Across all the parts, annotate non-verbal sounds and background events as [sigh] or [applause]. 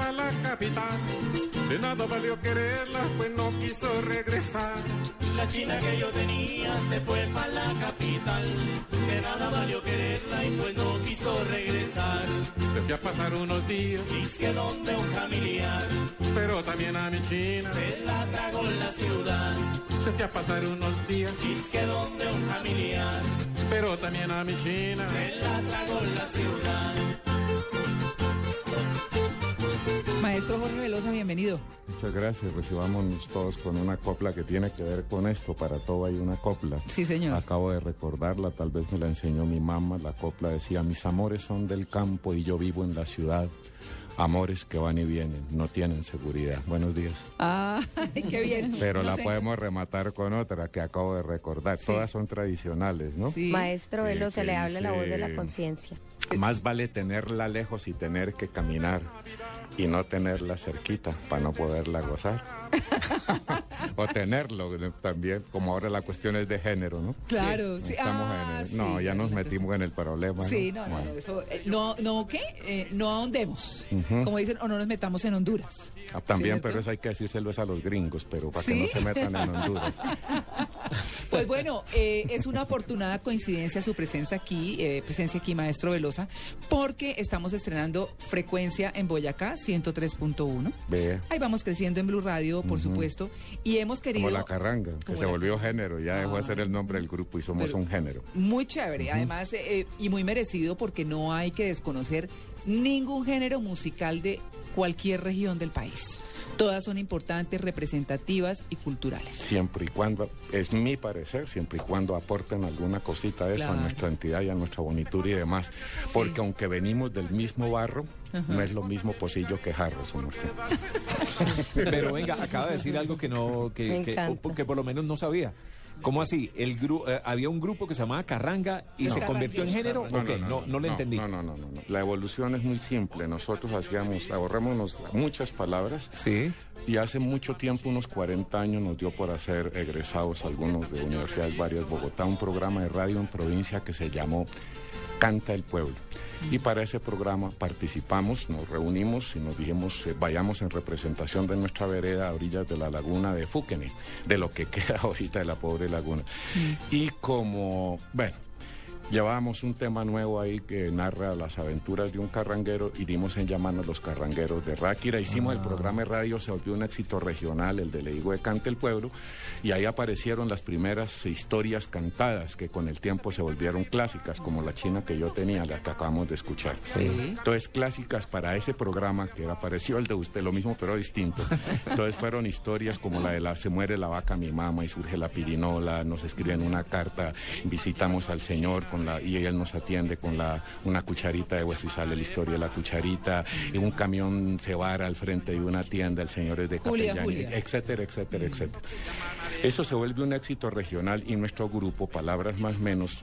Para la capital. De nada valió quererla, pues no quiso regresar. La china que yo tenía se fue para la capital. De nada valió quererla y pues no quiso regresar. Se fue a pasar unos días, Dice que donde un familiar pero también a mi china. se la tragó la ciudad. Se fue a pasar unos días, Dice que donde un familiar pero también a mi china. se la tragó en la ciudad. Maestro Jorge Velosa, bienvenido. Muchas gracias. Recibámonos todos con una copla que tiene que ver con esto. Para todo hay una copla. Sí, señor. Acabo de recordarla, tal vez me la enseñó mi mamá. La copla decía, mis amores son del campo y yo vivo en la ciudad. Amores que van y vienen, no tienen seguridad. Buenos días. Ah, qué bien. [laughs] Pero No la sé. podemos rematar con otra que acabo de recordar. Todas son tradicionales, ¿no? Sí. Maestro Velo, se le habla la voz de la conciencia. Más vale tenerla lejos y tener que caminar y no tenerla cerquita para no poderla gozar. [laughs] o tenerlo eh, también, como ahora la cuestión es de género, ¿no? Claro, sí. Estamos Ah, en el- no, sí, ya nos metimos en el problema. Sí, no, no, eso, eh, no, no, ¿qué? Eh, no ahondemos, como dicen, o no nos metamos en Honduras. Ah, también, ¿Sí, pero eso hay que decírselo es a los gringos, pero para que no se metan en [laughs] Honduras. Pues bueno, eh, es una afortunada coincidencia su presencia aquí, eh, presencia aquí, maestro Velosa, porque estamos estrenando frecuencia en Boyacá, 103.1. Ve, Ahí vamos creciendo en Blue Radio, por supuesto, y hemos querido... como la carranga, que se la volvió género, ya dejó de ser el nombre del grupo y somos Pero- un género. Muy chévere, además, eh, y muy merecido porque no hay que desconocer ningún género musical de cualquier región del país. Todas son importantes, representativas y culturales. Siempre y cuando, es mi parecer, siempre y cuando aporten alguna cosita de eso Claro. a nuestra entidad y a nuestra bonitura y demás. Porque aunque venimos del mismo barro, no es lo mismo pocillo que jarro, su merced. Pero venga, acaba de decir algo que no, que, Me que- que por lo menos no sabía. ¿Cómo así? El gru- eh, había un grupo que se llamaba Carranga y se convirtió en género. No, ok, no, no, lo entendí. No, no, no. La evolución es muy simple. Nosotros hacíamos, ahorrémonos muchas palabras. Sí. Y hace mucho tiempo, unos 40 años, nos dio por hacer egresados algunos de universidades varias Bogotá, un programa de radio en provincia que se llamó Canta el Pueblo. Y para ese programa participamos, nos reunimos y nos dijimos, eh, vayamos en representación de nuestra vereda a orillas de la laguna de Fúquene, de lo que [laughs] queda ahorita de la pobre laguna. Y como, bueno, Llevábamos un tema nuevo ahí que narra las aventuras de un carranguero y dimos en llamarnos los carrangueros de Ráquira. Hicimos el programa de radio, se volvió un éxito regional, el de Le digo de Cante el Pueblo, y ahí aparecieron las primeras historias cantadas que con el tiempo se volvieron clásicas, como la china que yo tenía, la que acabamos de escuchar. Sí. Entonces, clásicas para ese programa, que era parecido al de usted, lo mismo pero distinto. Entonces fueron historias como la de la se muere la vaca mi mamá y surge la pirinola, nos escriben una carta, visitamos al señor con la, y él nos atiende con la, una cucharita de hueso y sale la historia de la cucharita, y un camión se vara al frente de una tienda, el señor es de Julia. etcétera, etcétera, etcétera. Eso se vuelve un éxito regional y nuestro grupo, Palabras Más Menos,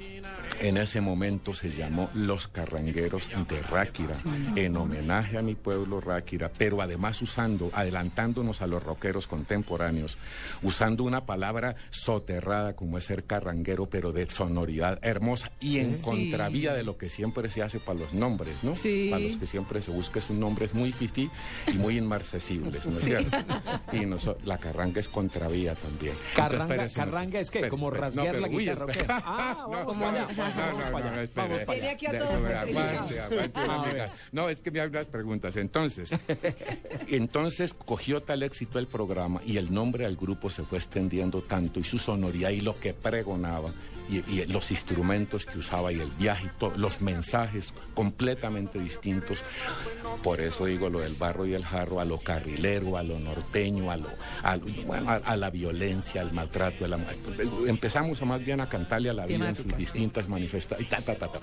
en ese momento se llamó Los Carrangueros de Ráquira, en homenaje a mi pueblo Ráquira, pero además usando, adelantándonos a los rockeros contemporáneos, usando una palabra soterrada como es ser carranguero, pero de sonoridad hermosa y en Sí. contravía de lo que siempre se hace para los nombres, ¿no? Sí. Para los que siempre se busca es un nombre muy fifí y muy inmarcesibles, ¿no es cierto? Y noso- la carranga es contravía también. Carranga, Entonces, carranga es que como rasguear No, la pero, uy, guitarra. espere. Ah, [laughs] No, vamos no, no, no, allá. No, es que me hay unas preguntas. Entonces, [laughs] entonces cogió tal éxito el programa y el nombre al grupo se fue extendiendo tanto y su sonoridad y lo que pregonaba y, y los instrumentos que usaba y el viaje y todo, los mensajes completamente distintos. Por eso digo lo del barro y el jarro, a lo carrilero, a lo norteño, a, lo, a, lo- bueno, a, a la violencia, al maltrato. a la- empezamos más bien a cantarle a la vida en sus Temáticas, sí. distintas manifestaciones. Y, ta, ta, ta, ta.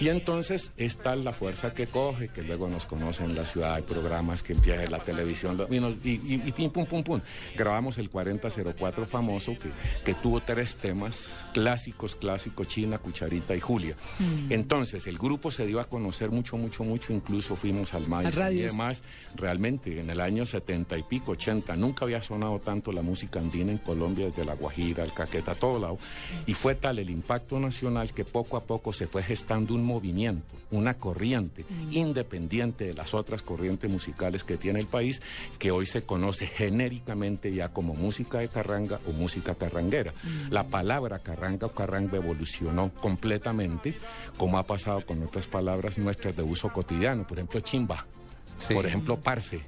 y entonces está la fuerza que coge, que luego nos conocen en la ciudad, hay programas que empieza en la televisión y, nos- y, y- y pim, pum, pum, pum. Grabamos el 4004 famoso que, que tuvo tres temas clásicos, clásicos, China, Cucharita y Julia. Entonces el grupo se dio a conocer mucho, mucho, mucho, incluso fuimos al maíz y demás. Realmente en el año 70 y pico, 80, nunca había sonado tanto la música andina en Colombia, desde La Guajira, el Caqueta, a todo lado. Y fue tal el impacto nacional que poco a poco se fue gestando un movimiento, una corriente independiente de las otras corrientes musicales que tiene el país, que hoy se conoce genéricamente ya como música de carranga o música carranguera. La palabra carranga o carranga evolucionó completamente, como ha pasado con otras palabras nuestras de uso cotidiano, por ejemplo, chimba. Sí. Por ejemplo, parce,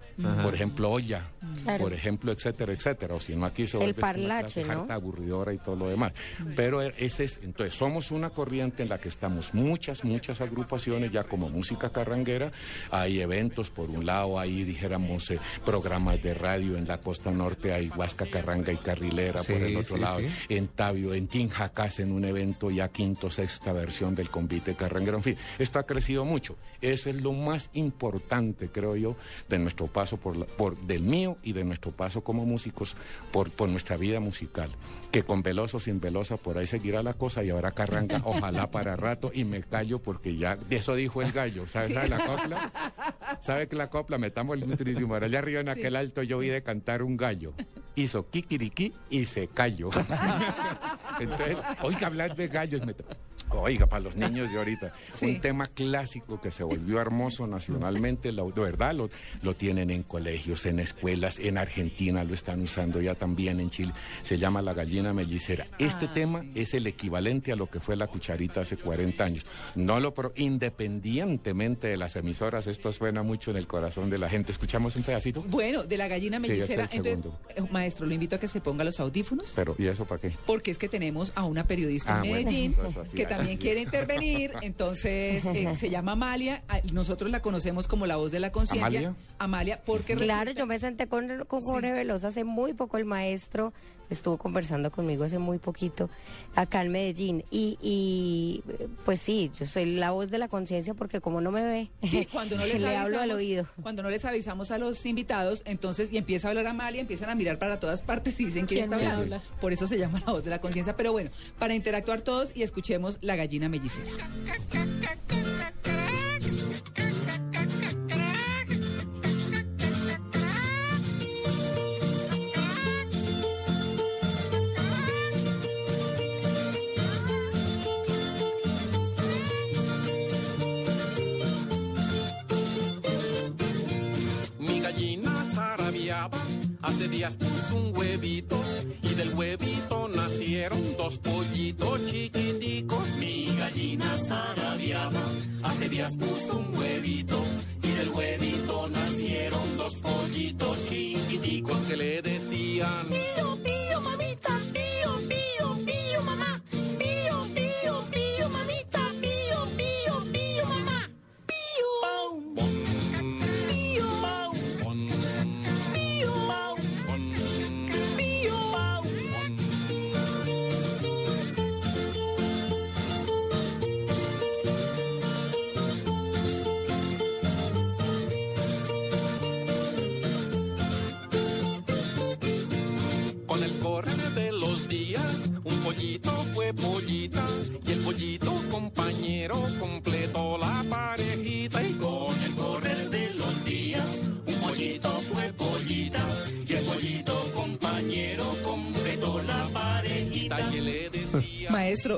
por ejemplo, olla, Claro. por ejemplo, etcétera, etcétera. O si no, aquí se El vuelve una parlache, clase ¿no? aburridora y todo lo demás. Pero ese es, entonces, somos una corriente en la que estamos muchas, muchas agrupaciones ya como música carranguera. Hay eventos, por un lado, ahí dijéramos eh, programas de radio en la costa norte, hay Huasca Carranga y Carrilera, por el otro sí, lado, sí. en Tabio, en Tinjacás, en un evento ya quinto, sexta versión del convite carranguero. En fin, esto ha crecido mucho. Eso es lo más importante, creo yo, de nuestro paso por, la- por del mío y de nuestro paso como músicos por, por nuestra vida musical. Que con veloso, sin velosa, por ahí seguirá la cosa y ahora carranga, [laughs] ojalá para rato y me callo porque ya, de eso dijo el gallo, ¿sabes sabe la copla? ¿Sabe que la copla? Metamos el nutrísimo. Allá arriba en aquel alto yo oí de cantar un gallo. Hizo kikiriki y se cayó. [laughs] Entonces, oiga, hablar de gallos. me- Oiga, para los niños de ahorita, [laughs] Sí. un tema clásico que se volvió hermoso nacionalmente, de verdad lo, lo tienen en colegios, en escuelas, en Argentina lo están usando ya también en Chile, se llama la gallina mellicera. Este Ah, tema sí. es el equivalente a lo que fue la cucharita hace 40 años. No lo pro- independientemente de las emisoras, esto suena mucho en el corazón de la gente. ¿Escuchamos un pedacito? Bueno, de la gallina Sí, mellicera. Entonces, eh, maestro, lo invito a que se ponga los audífonos. Pero, ¿y eso para qué? Porque es que tenemos a una periodista Ah, en bueno, Medellín entonces que así, también sí. quiere intervenir. Entonces, eh, [laughs] se llama Amalia. Nosotros la conocemos como la voz de la conciencia. ¿Amalia? Amalia, porque Claro, resulta- yo me senté con, con Jorge Velosa hace muy poco, el maestro estuvo conversando conmigo hace muy poquito acá en Medellín y, y pues sí, yo soy la voz de la conciencia porque como no me ve, Sí, cuando no [laughs] les le hablo al avisamos- oído. Cuando no les avisamos a los invitados, entonces, y empieza a hablar Amalia, empiezan a mirar para todas partes y dicen quién ¿Quién está hablando. Por eso se llama la voz de la conciencia. Pero bueno, para interactuar todos y escuchemos la gallina mellicera. Hace días puso un huevito y del huevito nacieron dos pollitos chiquiticos. Mi gallina zarabiaba, hace días puso un huevito y del huevito nacieron dos pollitos chiquiticos. que le decían Pío, pío, mamita, pío, pío,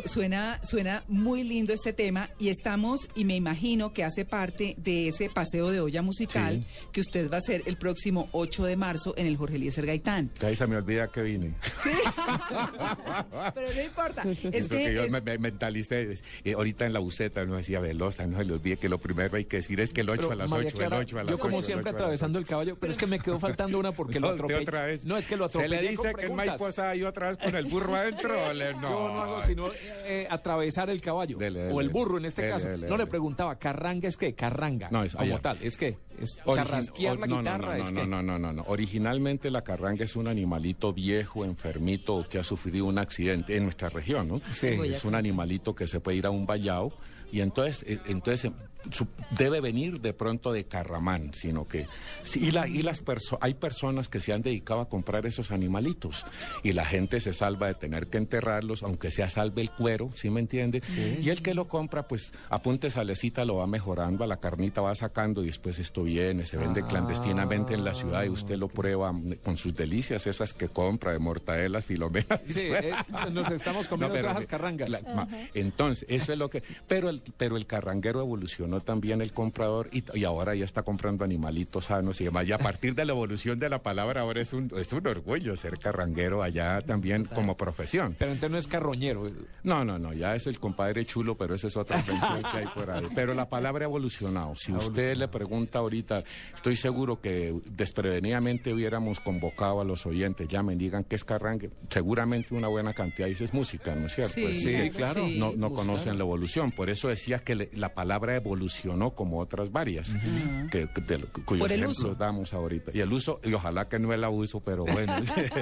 Suena, suena muy lindo este tema y estamos, y me imagino que hace parte de ese paseo de olla musical que usted va a hacer el próximo 8 de marzo en el Jorge Eliezer Gaitán. Ahí se me olvida que vine. Sí, [laughs] pero no importa. Es Eso que, que yo es- me, me mentalicé. eh, ahorita en la buceta no decía Velosa, no se le olvide que lo primero hay que decir es que el 8 Pero, a las María 8, Clara, el 8 a las yo 8. como el siempre 8 a las atravesando el caballo, pero es que me quedó faltando una porque lo No, usted atropellé. otra vez. No, es que lo Se atropellé le dice con que en. Maiposa hay otra vez con el burro adentro. le- no. Yo no hago sino eh, atravesar el caballo. Dele, dele. o el burro en este Dele, caso. no le preguntaba, ¿carranga es qué? Carranga. No, es como allá. tal. Es que es charrasquear la no, guitarra. No, no, es no, que no, no, no, no. Originalmente la carranga es un animalito viejo, enfermito, que ha sufrido un accidente en nuestra región, ¿no? Sí. Es un animalito que se puede ir a un vallado y entonces, eh, entonces debe venir de pronto de Carramán, sino que y, la, y las perso- hay personas que se han dedicado a comprar esos animalitos y la gente se salva de tener que enterrarlos, aunque sea salve el cuero, ¿sí me entiende? Y el que lo compra, pues apunte salecita, lo va mejorando, a la carnita va sacando y después esto viene, se vende clandestinamente en la ciudad y usted lo prueba mm, con sus delicias, esas que compra de mortadelas, filomenas. [laughs] Sí, eh, nos estamos comiendo No, pero- todas las carrangas. la- ma- entonces, eso es lo que... Pero el, pero el carranguero evolucionó también el comprador y, y ahora ya está comprando animalitos sanos y demás. Y a partir de la evolución de la palabra ahora es un, es un orgullo ser carranguero allá también como profesión. Pero entonces no es carroñero. No, no, no, ya es el compadre chulo, pero esa es otra invención que hay por ahí. [laughs] Pero la palabra ha evolucionado. Si usted le pregunta ahorita, estoy seguro que desprevenidamente hubiéramos convocado a los oyentes, llamen, digan qué es carrangue. Seguramente una buena cantidad dice es música, ¿no es cierto? Sí, claro. No, no conocen la evolución. Por eso decía que le- la palabra evolucionó como otras varias, que, que- de- cuyos Por el ejemplos uso. damos ahorita. Y el uso, y ojalá que no el abuso, pero bueno.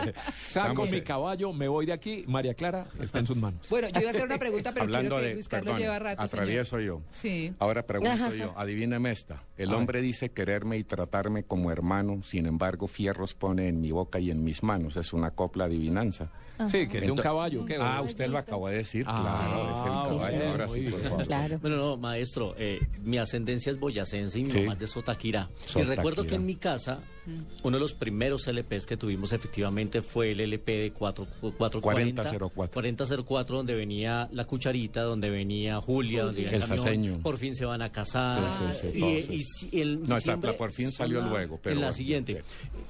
[laughs] Saco mi caballo, me voy de aquí. María Clara está en sus manos. Bueno, yo iba a hacer una pregunta, pero Hablando quiero que de, Luis Carlos lleva rato. señor. atravieso yo. Sí. Ahora pregunto yo, adivíneme esta. El hombre dice quererme y tratarme como hermano, sin embargo, fierros pone en mi boca y en mis manos. Es una copla adivinanza. Sí, que de un caballo. ¿qué? Ah, usted lo acabó de decir, Ah, claro, es el sí, caballo. sí, Ahora sí, por favor. Claro. Bueno, no, maestro, eh, mi ascendencia es boyacense y mi Sí. mamá es de Sotaquira. Y Sotaquira. recuerdo que en mi casa, uno de los primeros LPs que tuvimos efectivamente fue el LP de 4, 440, 4004. 4004, donde venía La Cucharita, donde venía Julia, donde venía El Camión, Saseño. Por fin se van a casar. Sí, sí, sí, y, todo, y sí. si- el No, diciembre por fin salió luego, pero En la bueno, siguiente.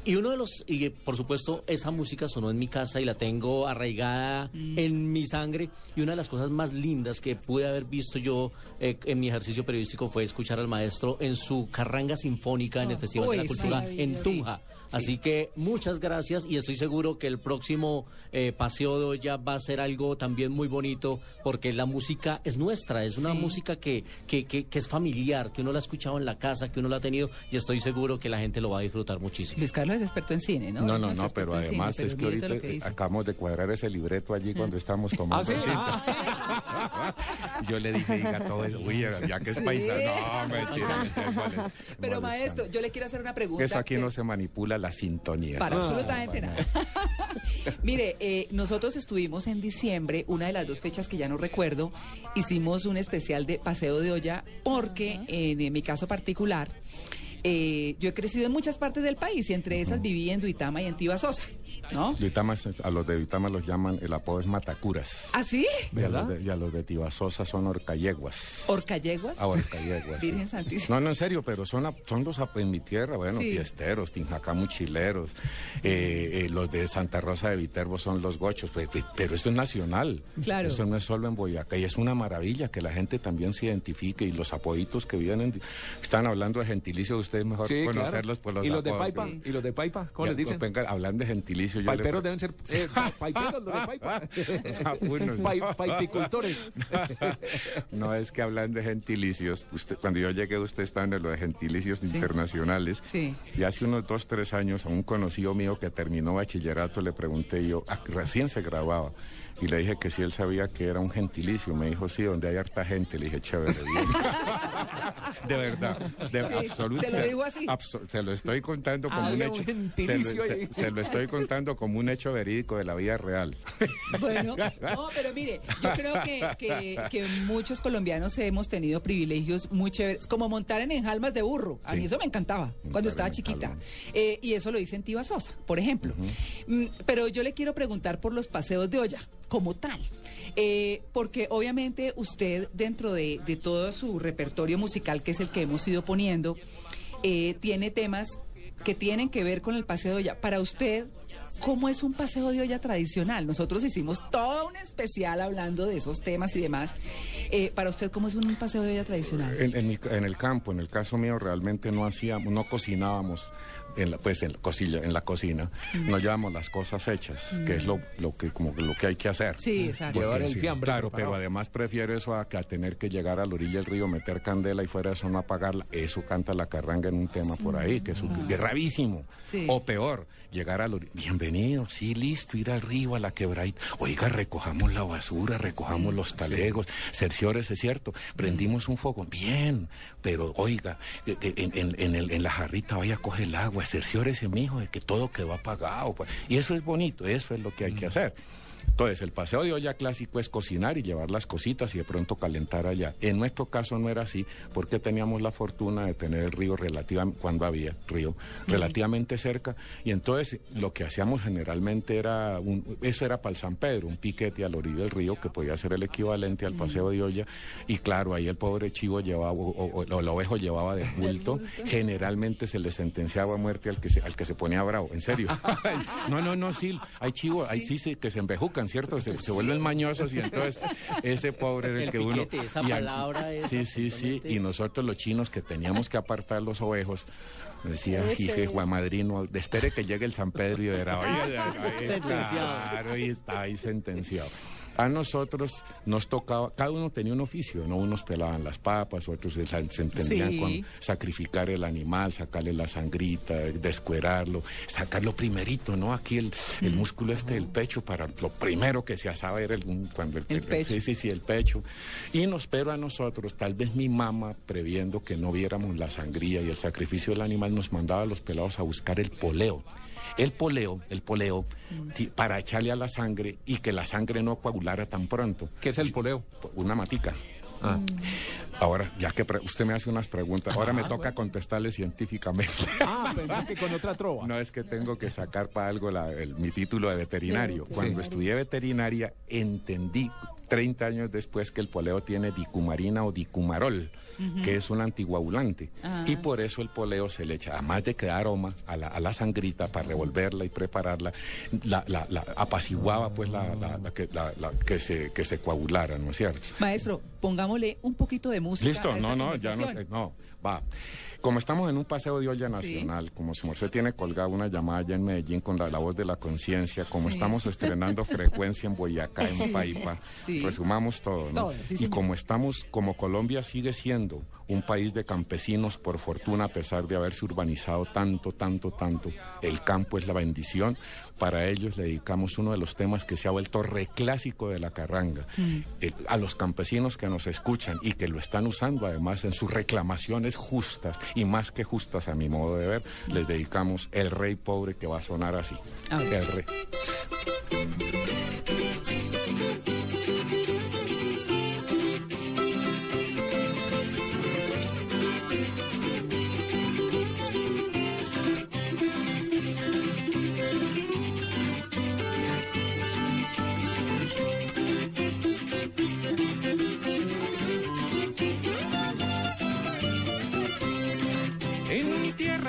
Y uno de los, y por supuesto, esa música sonó en mi casa y la tengo arraigada en mi sangre. Y una de las cosas más lindas que pude haber visto yo eh, en mi ejercicio periodístico fue escuchar al maestro en su carranga sinfónica en el Festival de la sí. Cultura en 中啊。Así que muchas gracias y estoy seguro que el próximo eh, paseo de olla va a ser algo también muy bonito porque la música es nuestra, es una Sí. música que, que, que, que es familiar, que uno la ha escuchado en la casa, que uno la ha tenido y estoy seguro que la gente lo va a disfrutar muchísimo. Luis Carlos es experto en cine, ¿no? No, no, no, pero cine, además pero es que ahorita acabamos de cuadrar ese libreto allí cuando estamos tomando Ah, sí, ah. [laughs] Yo le dije, diga todo eso. Uy, ya que es paisano. No, mentira, mentira, ¿cuál es? Pero maestro, yo le quiero hacer una pregunta. Eso aquí que- no se manipula la sintonía. Para absolutamente para nada. [laughs] Mire, eh, nosotros estuvimos en diciembre, una de las dos fechas que ya no recuerdo, hicimos un especial de paseo de olla porque en, en mi caso particular, eh, yo he crecido en muchas partes del país y entre esas viví en Duitama y en Tibasosa, ¿no? Duitama, a los de Duitama los llaman, el apodo es Matacuras. ¿Ah, sí? Y a, los ¿Verdad? de, y a los de Tibasosa son Orcayeguas. ¿Orcayeguas? Ah, Orcayeguas. sí. Virgen Santísima. No, no, en serio, pero son, a- son los en mi tierra, bueno, Sí. fiesteros, tinjacamuchileros, eh, eh, los de Santa Rosa de Viterbo son los gochos, pues, pero esto es nacional. Claro. Esto no es solo en Boyacá y es una maravilla que la gente también se identifique y los apoditos que vienen, están hablando de gentilicio, ustedes mejor Sí, conocerlos claro. por los ¿Y los de Paipa? sí. ¿Y los de Paipa? ¿Cómo Ya, les dicen? pues, venga, hablando de gentilicio, yo Paiperos deben ser eh, paiperos los de Paipa. Pai- no. [laughs] paipicultores. [laughs] No es que hablan de gentilicios. Usted, cuando yo llegué, usted estaba en lo de gentilicios internacionales. Sí. Y hace unos dos, tres años, a un conocido mío que terminó bachillerato, le pregunté yo, ah, recién se graduaba. Y le dije que si él sabía que era un gentilicio. Me dijo, sí, donde hay harta gente. Le dije, chévere, bien. [laughs] de verdad, de Sí, absoluto. se lo digo así. abso- se lo estoy contando como un hecho. se, gentilicio lo, se- lo estoy contando como un hecho verídico de la vida real. [laughs] Bueno, no, pero mire, yo creo que, que- que muchos colombianos hemos tenido privilegios muy chéveres, como montar en enjalmas de burro. A Sí. mí eso me encantaba Montar cuando en estaba chiquita. Eh, y eso lo hice en Tiba Sosa, por ejemplo. Mm, pero yo le quiero preguntar por los paseos de olla. Como tal. Eh, porque obviamente usted, dentro de, de todo su repertorio musical, que es el que hemos ido poniendo, eh, tiene temas que tienen que ver con el paseo de olla. Para usted, ¿cómo es un paseo de olla tradicional? Nosotros hicimos todo un especial hablando de esos temas y demás. Eh, para usted, ¿cómo es un paseo de olla tradicional? En, en mi- en el campo, en el caso mío, realmente no hacíamos, no cocinábamos. En la, pues en la cocina, en la cocina nos llevamos las cosas hechas, que es lo, lo que como que lo que hay que hacer. Sí, exacto. Llevar el sí, fiambre Claro, preparado. pero además prefiero eso a, que a tener que llegar a la orilla del río, meter candela y fuera de eso no apagarla. Eso canta la carranga en un tema por ahí, que es un- gravísimo. Sí. O peor, llegar a la orilla. Bienvenido, sí, listo, ir al río, a la quebradita. Oiga, recojamos la basura, recojamos los talegos, cerciores, es cierto. Prendimos un fuego, bien, pero oiga, eh, eh, en, en- en el- en la jarrita vaya a coger el agua, cerciórese, mijo, de que todo quedó apagado. pues. Y eso es bonito, eso es lo que hay que hacer. Entonces, el paseo de olla clásico es cocinar y llevar las cositas y de pronto calentar allá. En nuestro caso no era así, porque teníamos la fortuna de tener el río relativamente, cuando había río, relativamente cerca. Y entonces lo que hacíamos generalmente era, un- eso era para el San Pedro, un piquete a la orilla del río que podía ser el equivalente al paseo de olla. Y claro, ahí el pobre chivo llevaba, o, o- o el ovejo llevaba [laughs] de bulto. Generalmente se le sentenciaba a muerte al que se, al que se ponía bravo, en serio. [laughs] [laughs] no, no, no, sí, hay chivos, hay sí, sí, que se ¿cierto? Se, se vuelven mañosos y entonces ese pobre era el, El que uno... piquete, esa y al- palabra es Sí, sí, sí, y nosotros los chinos que teníamos que apartar los ovejos, decía, jije, Juan Madrino, espere que llegue el San Pedro y verá, oye, oye, Sentenciado. Claro, y está ahí sentenciado. A nosotros nos tocaba, cada uno tenía un oficio, ¿no? Unos pelaban las papas, otros se, se entendían Sí. con sacrificar el animal, sacarle la sangrita, descuerarlo, sacarlo primerito, ¿no? Aquí el, el músculo este del pecho, para lo primero que se asaba era el, cuando el, El pecho. Sí, sí, sí, el pecho. Y nos, pero a nosotros, tal vez mi mamá, previendo que no viéramos la sangría y el sacrificio del animal, nos mandaba a los pelados a buscar el poleo. El poleo, el poleo, ti- para echarle a la sangre y que la sangre no coagulara tan pronto. ¿Qué es el poleo? Una matica. Ah. Ahora, ya que usted me hace unas preguntas, ahora me toca contestarle científicamente. Ah, pensé que con otra trova. No es que tengo que sacar para algo la- el- mi título de veterinario. Cuando estudié veterinaria entendí 30 años después que el poleo tiene dicumarina o dicumarol, que es un antiguaulante. Y por eso el poleo se le echa, además de que da aroma a la, a la sangrita para revolverla y prepararla, la, la- la- apaciguaba pues la, que, que se, que se coagulara, ¿no es cierto? Maestro, pongámosle un poquito de música. Listo, a esta no, no, ya no, no, va. Como estamos en un paseo de olla nacional, como su merced tiene colgada una llamada allá en Medellín con la, la voz de la conciencia, como Sí. estamos [laughs] estrenando frecuencia en Boyacá, en Paipa, resumamos todo, ¿no? Todo, y como estamos, como Colombia sigue siendo un país de campesinos, por fortuna, a pesar de haberse urbanizado tanto, tanto, tanto, el campo es la bendición. Para ellos le dedicamos uno de los temas que se ha vuelto reclásico de la carranga. Mm. El- a los campesinos que nos escuchan y que lo están usando además en sus reclamaciones justas y más que justas a mi modo de ver, les dedicamos El Rey Pobre que va a sonar así. El Rey.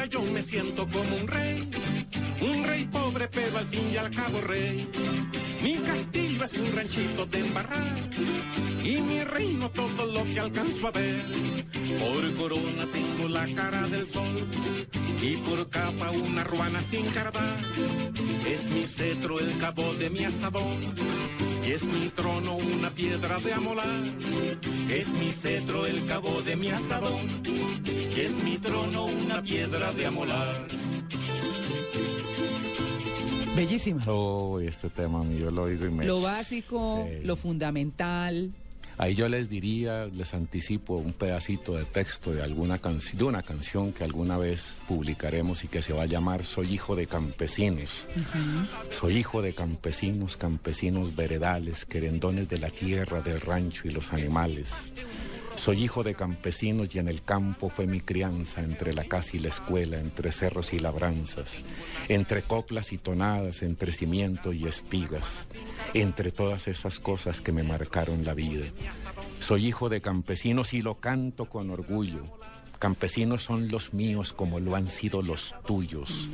Yo me siento como un rey, un rey pobre pero al fin y al cabo rey. Mi castillo es un ranchito de embarrar y mi reino todo lo que alcanzo a ver. Por corona tengo la cara del sol y por capa una ruana sin cardar. Es mi cetro el cabo de mi asadón y es mi trono una piedra de amolar. Es mi cetro el cabo de mi asadón y es mi trono una piedra de amolar. Bellísima. Oh, este tema mío yo lo oigo y me... Lo básico, Sí. lo fundamental. Ahí yo les diría, les anticipo un pedacito de texto de alguna canción, de una canción que alguna vez publicaremos y que se va a llamar Soy hijo de campesinos. Soy hijo de campesinos, campesinos veredales, querendones de la tierra, del rancho y los animales. Soy hijo de campesinos y en el campo fue mi crianza, entre la casa y la escuela, entre cerros y labranzas, entre coplas y tonadas, entre cimiento y espigas, entre todas esas cosas que me marcaron la vida. Soy hijo de campesinos y lo canto con orgullo. Campesinos son los míos como lo han sido los tuyos.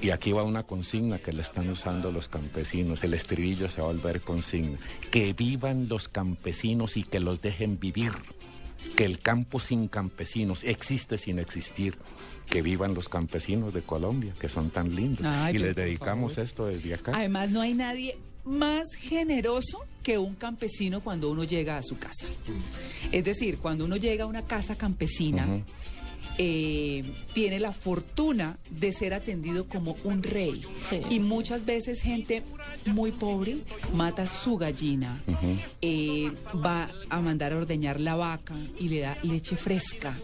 Y aquí va una consigna que le están usando los campesinos. El estribillo se va a volver consigna. Que vivan los campesinos y que los dejen vivir. Que el campo sin campesinos existe sin existir. Que vivan los campesinos de Colombia, que son tan lindos. Ay, y les dedicamos esto desde acá. Además, no hay nadie más generoso que un campesino cuando uno llega a su casa. Es decir, cuando uno llega a una casa campesina, eh, tiene la fortuna de ser atendido como un rey. Y muchas veces gente muy pobre mata su gallina, eh, va a mandar a ordeñar la vaca y le da leche fresca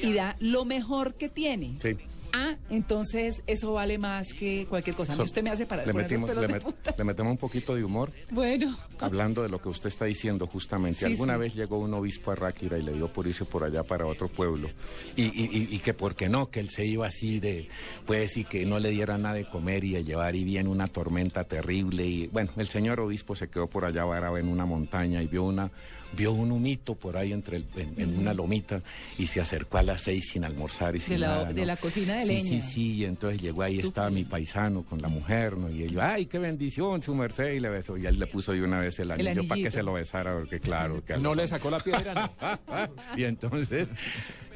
y da lo mejor que tiene. Sí. Ah, entonces eso vale más que cualquier cosa. So- usted me hace para le, metimos, le, met- le metemos un poquito de humor. Bueno, Hablando de lo que usted está diciendo justamente, Sí, alguna sí. vez llegó un obispo a Ráquira y le dio por irse por allá para otro pueblo. Y, y- y- y que por qué no, que él se iba así de, pues, y que no le diera nada de comer y a llevar y viene una tormenta terrible. Y bueno, el señor obispo se quedó por allá varado en una montaña y vio una, vio un humito por ahí entre el- en, en una lomita y se acercó a las seis sin almorzar y sin la- nada, de la cocina de sí, leña. Sí, sí, y entonces llegó ahí, estaba mi paisano con la mujer, ¿no? Y ellos, ay, qué bendición, su merced, y le besó. Y él le puso de una vez el anillo para que se lo besara, porque claro. Que No los- le sacó la piedra, no. [laughs] y entonces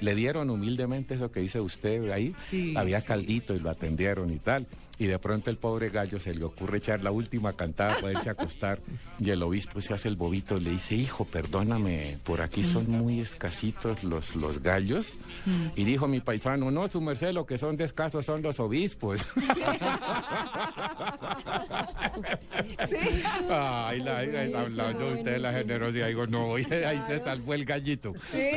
le dieron humildemente eso que dice usted ahí. Sí, Había sí. caldito y lo atendieron y tal. Y de pronto el pobre gallo se le ocurre echar la última cantada para irse a acostar. Y el obispo se hace el bobito y le dice, hijo, perdóname, por aquí son muy escasitos los, los gallos. Y dijo mi paisano, no, su merced, lo que son de escasos son los obispos. [laughs] Ay, la, ay, hablando usted de la generosidad, digo, no, [laughs] ahí se salvó el gallito. Sí.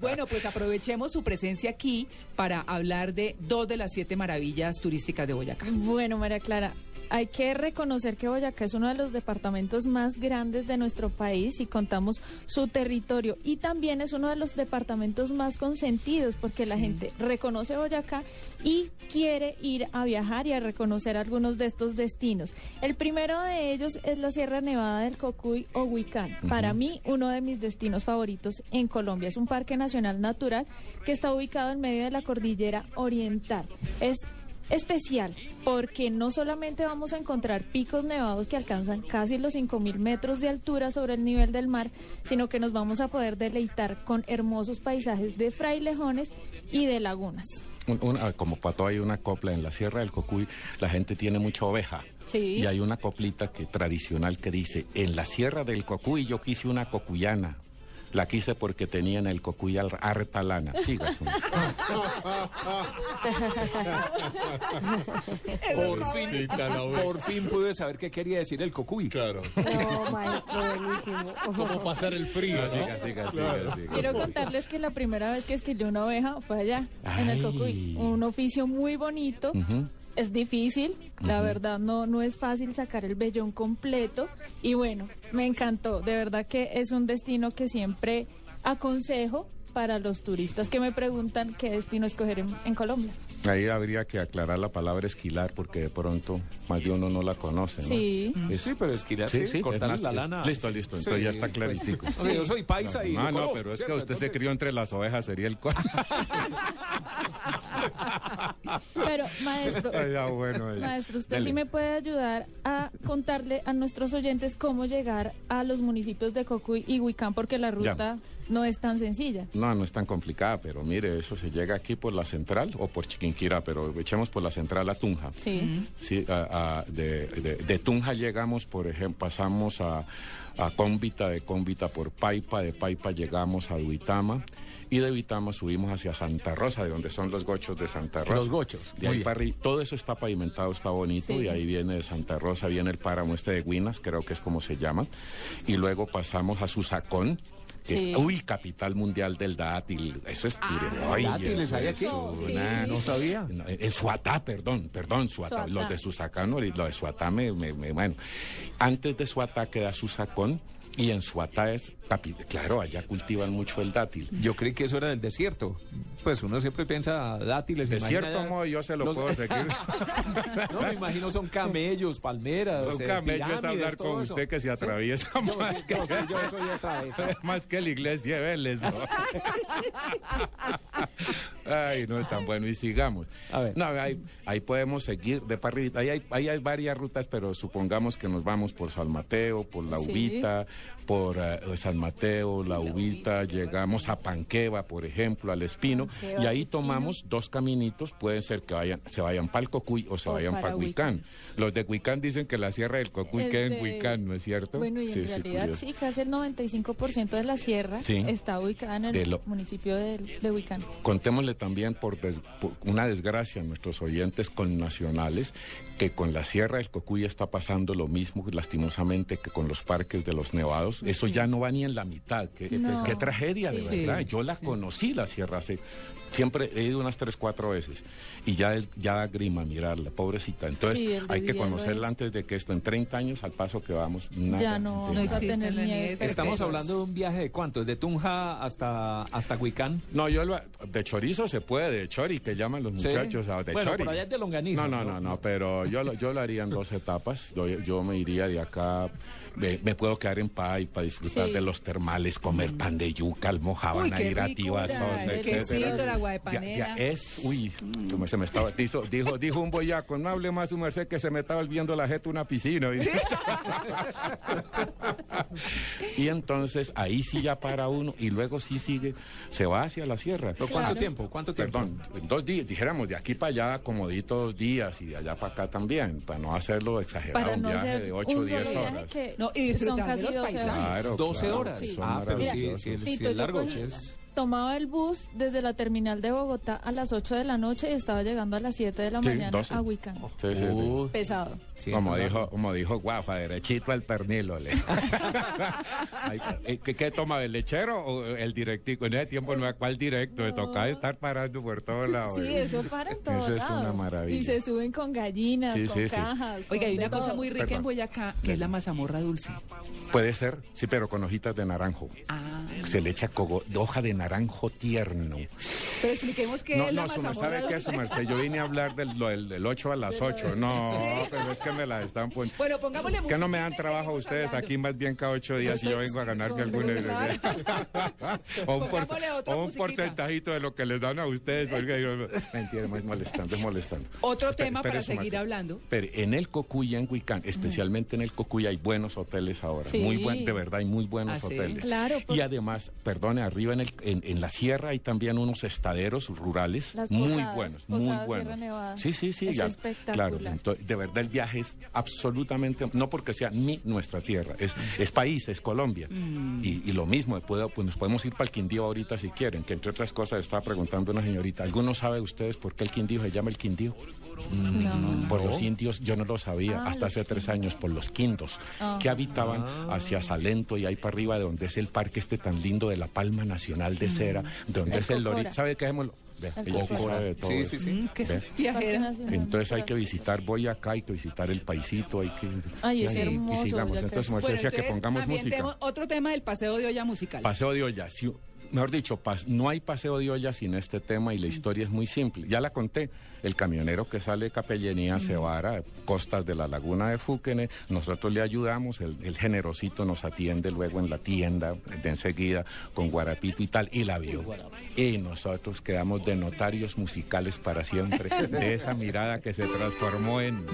bueno, pues aprovechemos su presencia aquí para hablar de dos de las siete maravillas turísticas de Boyacá. Bueno, María Clara, hay que reconocer que Boyacá es uno de los departamentos más grandes de nuestro país y contamos su territorio y también es uno de los departamentos más consentidos porque la gente reconoce Boyacá y quiere ir a viajar y a reconocer algunos de estos destinos. El primero de ellos es la Sierra Nevada del Cocuy o Huicán. Para mí, uno de mis destinos favoritos en Colombia. Es un parque nacional natural que está ubicado en medio de la cordillera oriental. Es especial porque no solamente vamos a encontrar picos nevados que alcanzan casi los 5.000 metros de altura sobre el nivel del mar, sino que nos vamos a poder deleitar con hermosos paisajes de frailejones y de lagunas. Un- una- como pató hay una copla en la Sierra del Cocuy, la gente tiene mucha oveja. Sí. Y hay una coplita que tradicional que dice, en la Sierra del Cocuy yo quise una cocuyana. La quise porque tenía en el cocuy al- harta lana. Siga, [laughs] su- Por fin, por fin pude saber qué quería decir el cocuy. Claro. [laughs] No, maestro, buenísimo. ¿Cómo pasar el frío? ¿no? Siga, siga, siga, siga. Quiero contarles que la primera vez que esquilé una oveja fue allá, en el. Cocuy. Un oficio muy bonito. Ujú. Es difícil, la verdad no, no es fácil sacar el vellón completo y bueno, me encantó, de verdad que es un destino que siempre aconsejo para los turistas que me preguntan qué destino escoger en, en Colombia. Ahí habría que aclarar la palabra esquilar porque de pronto más de uno no la conoce. ¿no? Sí. Es- Sí, pero esquilar, Sí, sí, es la lana. Listo, listo, entonces Sí, ya está claritico. O [laughs] sea, yo soy paisa y No, lo no, conozco, pero es que usted se crió entre las ovejas, sería el. [laughs] [laughs] Pero maestro, bueno, maestro, usted sí me puede ayudar a contarle a nuestros oyentes cómo llegar a los municipios de Cocuy y Huicán porque la ruta no es tan sencilla. No, no es tan complicada, pero mire, eso se llega aquí por la central o por Chiquinquirá, pero echemos por la central a Tunja. Sí. Sí, a- a- de, de- de Tunja llegamos, por ejemplo, pasamos a, a Cómbita, de Cómbita por Paipa, de Paipa llegamos a Duitama y de Duitama subimos hacia Santa Rosa, de donde son los gochos de Santa Rosa. Los gochos, De ahí para todo eso está pavimentado, está bonito, Sí. y ahí viene de Santa Rosa, viene el páramo este de Guinas, creo que es como se llama, y luego pasamos a Susacón, que Sí. es, uy, capital mundial del dátil, eso es Ay, ¿dátiles eso hay aquí? una- Sí, sí. No sabía. no, El Suatá, perdón, perdón, Suatá. Suatá. Los de Susacano y lo de Suatá me, me- me- bueno. Antes de Suatá queda Susacón y en Suatá es Capi- claro, allá cultivan mucho el dátil. Yo creí que eso era del desierto. Pues uno siempre piensa dátiles. De imagina cierto modo yo se lo los- puedo [laughs] seguir. no, me imagino son camellos, palmeras. Un camello es hablar con eso. usted que se atraviesa Yo, más, sí, que, yo, sí, yo soy otra vez. [laughs] más que la iglesia de Vélez. ¿no? [laughs] Ay, no es tan bueno. Y sigamos. A ver. No, ahí, ahí podemos seguir de para arriba. Ahí hay, ahí hay varias rutas, pero supongamos que nos vamos por San Mateo, por La Sí. Por eh, San Mateo, La Ubita, llegamos a Panqueva, por ejemplo, al Espino, y ahí tomamos dos caminitos, pueden ser que vayan, se vayan para el Cocuy o se O vayan para para Huicán. Los de Huicán dicen que la sierra del Cocuy queda en Huicán, ¿no es cierto? Bueno, y en Sí, sí, realidad curioso. sí, casi el 95% de la sierra Sí. está ubicada en el De lo- municipio de, de Huicán. Contémosle también por, des- por una desgracia a nuestros oyentes connacionales que con la Sierra del Cocuy está pasando lo mismo lastimosamente que con los parques de los nevados. Eso ya no va ni en la mitad. Qué, No. qué tragedia, de Sí. verdad. Yo la conocí, la Sierra, hace... Siempre he ido unas tres, cuatro veces y ya es ya da grima mirarla, pobrecita. Entonces Sí, hay que conocerla es- antes de que esto en 30 años, al paso que vamos, nada. Ya no a nada. existe la nieve perfecta. Estamos hablando de un viaje de cuánto, de Tunja hasta, hasta Huicán. No, yo lo- de chorizo se puede, de chori, que llaman los Sí. muchachos, ah, de Bueno, chori. por allá es de longaniza, No, no, ¿no? no, no, pero yo lo, yo lo haría en dos etapas. Yo, yo me iría de acá, me, me puedo quedar en Pai para disfrutar Sí. de los termales, comer pan de yuca, almojábana, ir a Tibazos, ay, el etcétera. quesito, el agua de Ya- panela. ya es, uy, como se me estaba, dijo, dijo, dijo un boyaco, no hable más su merced que se me estaba volviendo la jeta una piscina. y entonces ahí sí ya para uno y luego sí sigue, se va hacia la sierra. ¿Pero ¿Cuánto tiempo? ¿Cuánto tiempo? Perdón, en dos días, dijéramos de aquí para allá comodito dos días y de allá para acá también, para no hacerlo exagerado, Para un no viaje hacer de 8 o un 10 solo viaje horas. que No, y disfrutar son de los 12 horas. paisajes. Claro, 12 claro, horas. Ah, pero sí, sí, sí, es largo. es... Tomaba el bus desde la terminal de Bogotá a las 8 de la noche y estaba llegando a las 7 de la Sí, mañana 12. a Huicán. Sí, sí, sí. Uy, Pesado. sí, como claro. dijo, como dijo Guafa, derechito al pernilo. Le. [laughs] Ay, eh, ¿qué, qué toma, el lechero o el directivo? En ese tiempo no hay cuál directo, le tocaba estar parando por todos lados. Sí, eso para en todos Eso es una maravilla. Y se suben con gallinas, Sí, con sí, sí. cajas. Oiga, con hay una cosa todo. muy rica en. Boyacá, que es la mazamorra dulce. Puede ser, sí, pero con hojitas de naranjo. Ah, Se le echa cogo- hoja de naranjo tierno. pero expliquemos qué No, es la no, su merced, mazamorra ¿sabe qué es su merced? Yo vine a hablar del, del, del 8 a las 8. No, pero es que me la están poniendo. Bueno, pongámosle Que no me dan trabajo ustedes hablando. aquí más bien cada ocho días y yo vengo a ganarme alguna [laughs] o un, por- o un porcentajito de lo que les dan a ustedes porque yo, mentira, es molestando, es molestando. Otro tema para seguir hablando. Pero en el Cocuy, en Huicán, especialmente en el Cocuy, hay buenos hoteles ahora. Sí. Muy buen, de verdad, hay muy buenos Ah, sí. hoteles. Claro, por- Y además, perdone, arriba en, el, en, en la sierra hay también unos estaderos rurales Las muy posadas, buenos, muy buenos. Nevada. Sí, sí, sí. Es ya- espectacular. Claro, entonces, de verdad el viaje es absolutamente, no porque sea ni nuestra tierra, es, es país, es Colombia. Mm. Y, y lo mismo, puedo- pues nos podemos ir para el Quindío ahorita si quieren, que entre otras cosas estaba preguntando una señorita, ¿alguno sabe ustedes por qué el Quindío se llama el Quindío? No. Por los indios, yo no lo sabía, Ah, hasta hace tres años, por los quindos, Ah. que habitaban hacia Salento y ahí para arriba, de donde es el parque este tan lindo de la Palma Nacional de Cera, de donde El es el lorito. ¿Sabe qué El ella sí Cocora. sabe de todo Sí, sí, sí. Que Ve. es viajera. Entonces hay que visitar Boyacá, hay que visitar el paisito, hay que... Ay, es y- hermoso, Y sigamos. Entonces, es- me Bueno, decía que pongamos música. otro tema del paseo de olla musical. Paseo de olla. Si- mejor dicho, no hay paseo de olla sin este tema y la historia es muy simple. Ya la conté. El camionero que sale de Capellanía se vara, a costas de la laguna de Fúquene. Nosotros le ayudamos, el, el generosito nos atiende luego en la tienda de enseguida con guarapito y tal, y la vio. Y nosotros quedamos de notarios musicales para siempre, de esa mirada que se transformó en...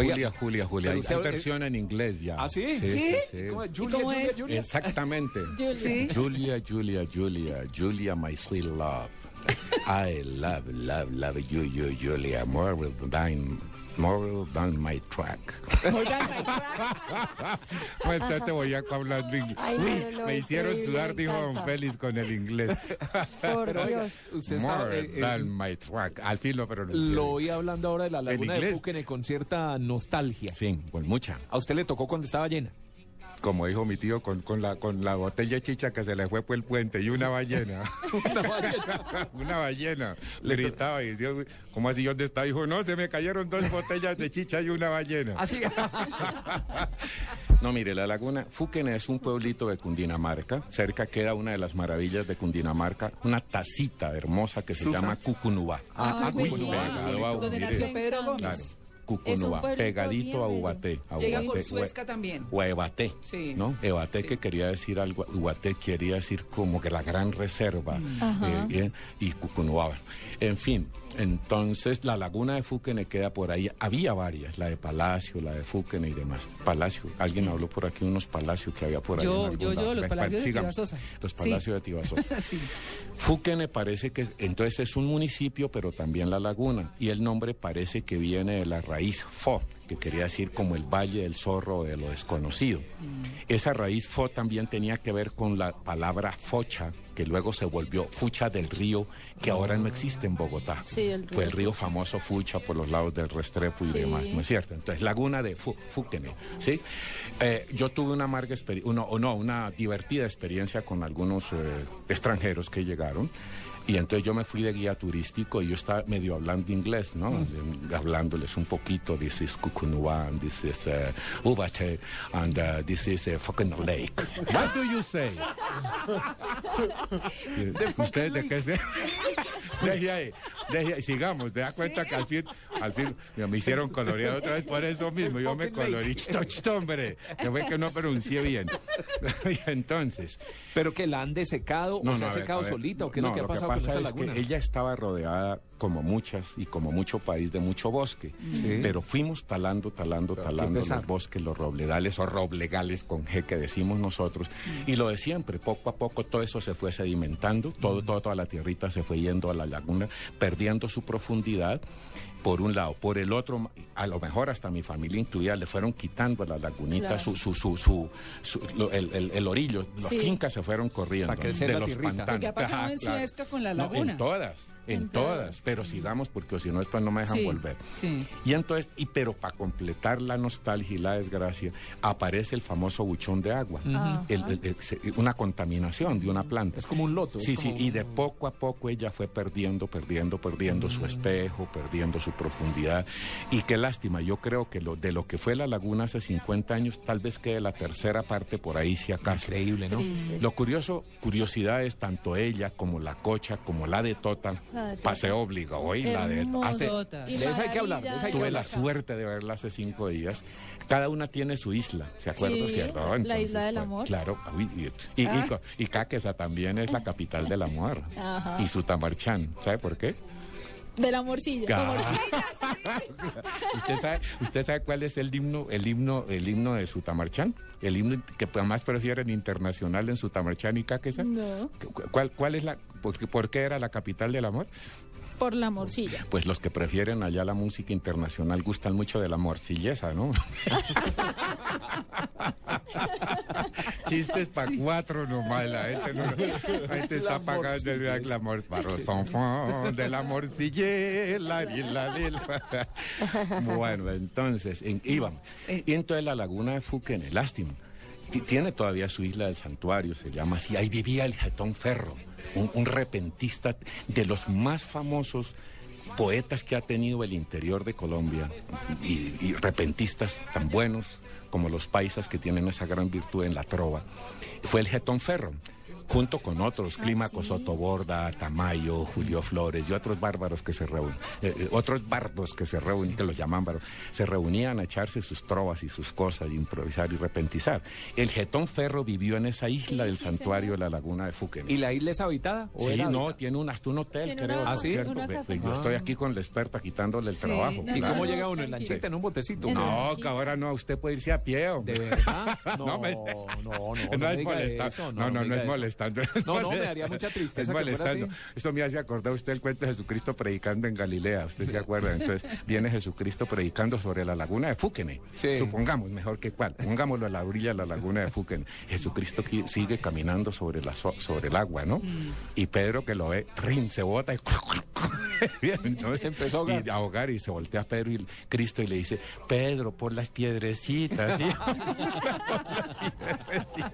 Oiga, Julia, Julia, Julia. Hay, usted- hay versión en inglés ya. ¿Ah, sí? Sí, ¿Sí? sí, ¿Cómo Julia, cómo Julia? Julia. Exactamente. [laughs] Sí. Julia, Julia, Julia, Julia, my sweet love. I love, love, love you, you, Julia, more than, more than my track. Bueno, entonces te voy a hablando inglés. Ay, no, Uy, no, no, me hicieron increíble, sudar, me dijo Don. Félix con el inglés. [laughs] Por Pero, Dios. usted está, More eh, eh, than my track. Al fin lo pronuncié. lo oí hablando ahora de la laguna de? Fúquene con cierta nostalgia. Sí, con mucha. ¿A usted le tocó cuando estaba llena? Como dijo mi tío, con, con, la, con la botella de chicha que se le fue por el puente y una ballena. [laughs] Una ballena. [laughs] una ballena. Le gritaba y decía, ¿cómo así dónde está? Dijo, no, se me cayeron dos botellas de chicha y una ballena. Así. [laughs] No, mire, la laguna Fúquene es un pueblito de Cundinamarca. Cerca queda una de las maravillas de Cundinamarca, una tacita hermosa que se ¿Susa? llama Cucunubá. Ah, Ah, Donde nació Pedro Gómez. Claro. Pueblito pegadito a Ubaté. a Llega por Ubaté, Suezca también. O a Ebaté, Sí. ¿no? Ebaté Sí. que quería decir algo, Ubaté quería decir como que la gran reserva, Ajá. eh, eh, y Cucunubá. En fin, entonces la laguna de Fúquene queda por ahí. Había varias, la de Palacio, la de Fúquene y demás. Palacio, alguien habló por aquí unos palacios que había por ahí. Yo, en yo, yo, los palacios de. Tibasosa. Los Sí. palacios de Tibasosa. [laughs] sí. Fúquene parece que entonces es un municipio, pero también la laguna. Y el nombre parece que viene de la raíz fo, que quería decir como el valle del zorro o de lo desconocido. Mm. Esa raíz fo también tenía que ver con la palabra focha, que luego se volvió Fucha del Río, que ahora no existe en Bogotá. Sí, el río Fue el río famoso Fucha por los lados del Restrepo y Sí. demás, ¿no es cierto? Entonces, laguna de Fu- ¿sí? Eh, yo tuve una amarga experiencia, o no, una divertida experiencia con algunos eh, extranjeros que llegaron. Y entonces yo me fui de guía turístico y yo estaba medio hablando inglés, ¿no? Eh, Hablándoles un poquito, this is Kukunuwa, and this is uh, Ubate, and uh, this is uh, fucking lake. What do you say? [laughs] ¿Ustedes de qué se...? [laughs] Deje ahí, deje ahí, sigamos, te das cuenta que al fin, al fin, me hicieron colorear otra vez por eso mismo, yo me colorí, ¡Cht, cht, hombre, que fue que no pronuncié bien. [laughs] Y entonces, ¿Pero que la han desecado o se no, ha a ver, secado ver. solita o qué es No, lo que ha pasado que ella estaba rodeada, como muchas y como mucho país, de mucho bosque. Sí. Pero fuimos talando, talando, Pero talando los bosques, los robledales o roblegales con G que decimos nosotros. Y lo de siempre, poco a poco todo eso se fue sedimentando, todo, todo, toda la tierrita se fue yendo a la laguna, perdiendo su profundidad. Por un lado, por el otro, a lo mejor hasta mi familia incluida le fueron quitando a la lagunita Claro. su, su, su, su, su- lo- el, el- el orillo, las Sí. fincas se fueron corriendo Para crecer de la los pantanos. Lo que ha pasado en claro. Suezca con la No, laguna. en todas, en, En todas, todas. pero sigamos porque si no después no me dejan Sí, volver. sí. Y entonces, y pero para completar la nostalgia y la desgracia, aparece el famoso buchón de agua, Ajá. El- el- el- se- una contaminación de una planta. Es como un loto. Sí, como sí, y de poco a poco ella fue perdiendo, perdiendo, perdiendo su espejo, perdiendo su profundidad. Y qué lástima, yo creo que lo, de lo que fue la laguna hace 50 años, tal vez quede la tercera parte por ahí, si acaso. Increíble, ¿no? Lo curioso, curiosidad es tanto ella como la cocha, como la de Total, paseo obligado. Y la de hace- De esa hay que hablar, de maravilla esa hay que tuve la suerte de verla hace cinco días. Cada una tiene su isla, ¿se acuerdan? Sí, ¿Cierto? la isla del pues, amor. Claro, uy, y, y, y Caquesa también es la capital del amor. Ajá. Y Sutamarchán, ¿sabe por qué? De la morcilla. Ah. [laughs] ¿Usted sabe, ¿Usted sabe cuál es el himno, el himno, el himno de Sutamarchán? El himno que más prefieren internacional en Sutamarchán y Caquesa. No, ¿Cu- ¿Cuál, cuál es la, por, qué- por qué era la capital del amor? por la morcilla. Pues los que prefieren allá la música internacional gustan mucho de la morcilleza, ¿no? [laughs] Chistes para cuatro nomás, la gente, no, la gente está La pagando el mor- para los de la la. Bueno, entonces, en, íbamos. Eh. Y entonces la laguna de Fuquene, lástima. ti- Tiene todavía su isla del santuario, se llama así. Ahí vivía el jetón Ferro, un, repentista de los más famosos poetas que ha tenido el interior de Colombia y, y repentistas tan buenos como los paisas que tienen esa gran virtud en la trova, fue el Getón Ferro junto con otros, Clímaco Sotoborda, Tamayo, Julio Flores y otros bárbaros que se reunían, otros bardos que se reunían, que los llaman bárbaros, se reunían a echarse sus trovas y sus cosas, y improvisar y repentizar. El Getón Ferro vivió en esa isla del santuario de la laguna de Fuquen. ¿Y la isla es habitada? ¿O Sí, no, habitada? tiene un, hasta un hotel, Tiene creo. una ¿no ¿Ah, sí? Yo estoy aquí con la experta quitándole el Sí, trabajo. ¿Y cómo llega uno en lanchita, en un botecito? No, que ahora no, usted puede irse a pie. ¿De hombre. verdad? [laughs] No, No, [laughs] no, no, no, No, me es eso, No, no, no, es eso. Molestando. [laughs] No, no, me daría mucha tristeza Es que fuera molestando. así. Esto me hace acordar usted el cuento de Jesucristo predicando en Galilea. ¿Usted se acuerda? Entonces [laughs] viene Jesucristo predicando sobre la laguna de Fúquene. Sí. Supongamos, mejor que cuál. Pongámoslo a la orilla de la laguna de Fúquene. Jesucristo sigue caminando sobre, la, so- sobre el agua, ¿no? Y Pedro que lo ve, rin, se bota y... [laughs] Entonces, Se empezó a ahogar. Y a ahogar y se voltea a Pedro y Cristo y le dice, Pedro, por las piedrecitas. ¿sí? Por las piedrecitas.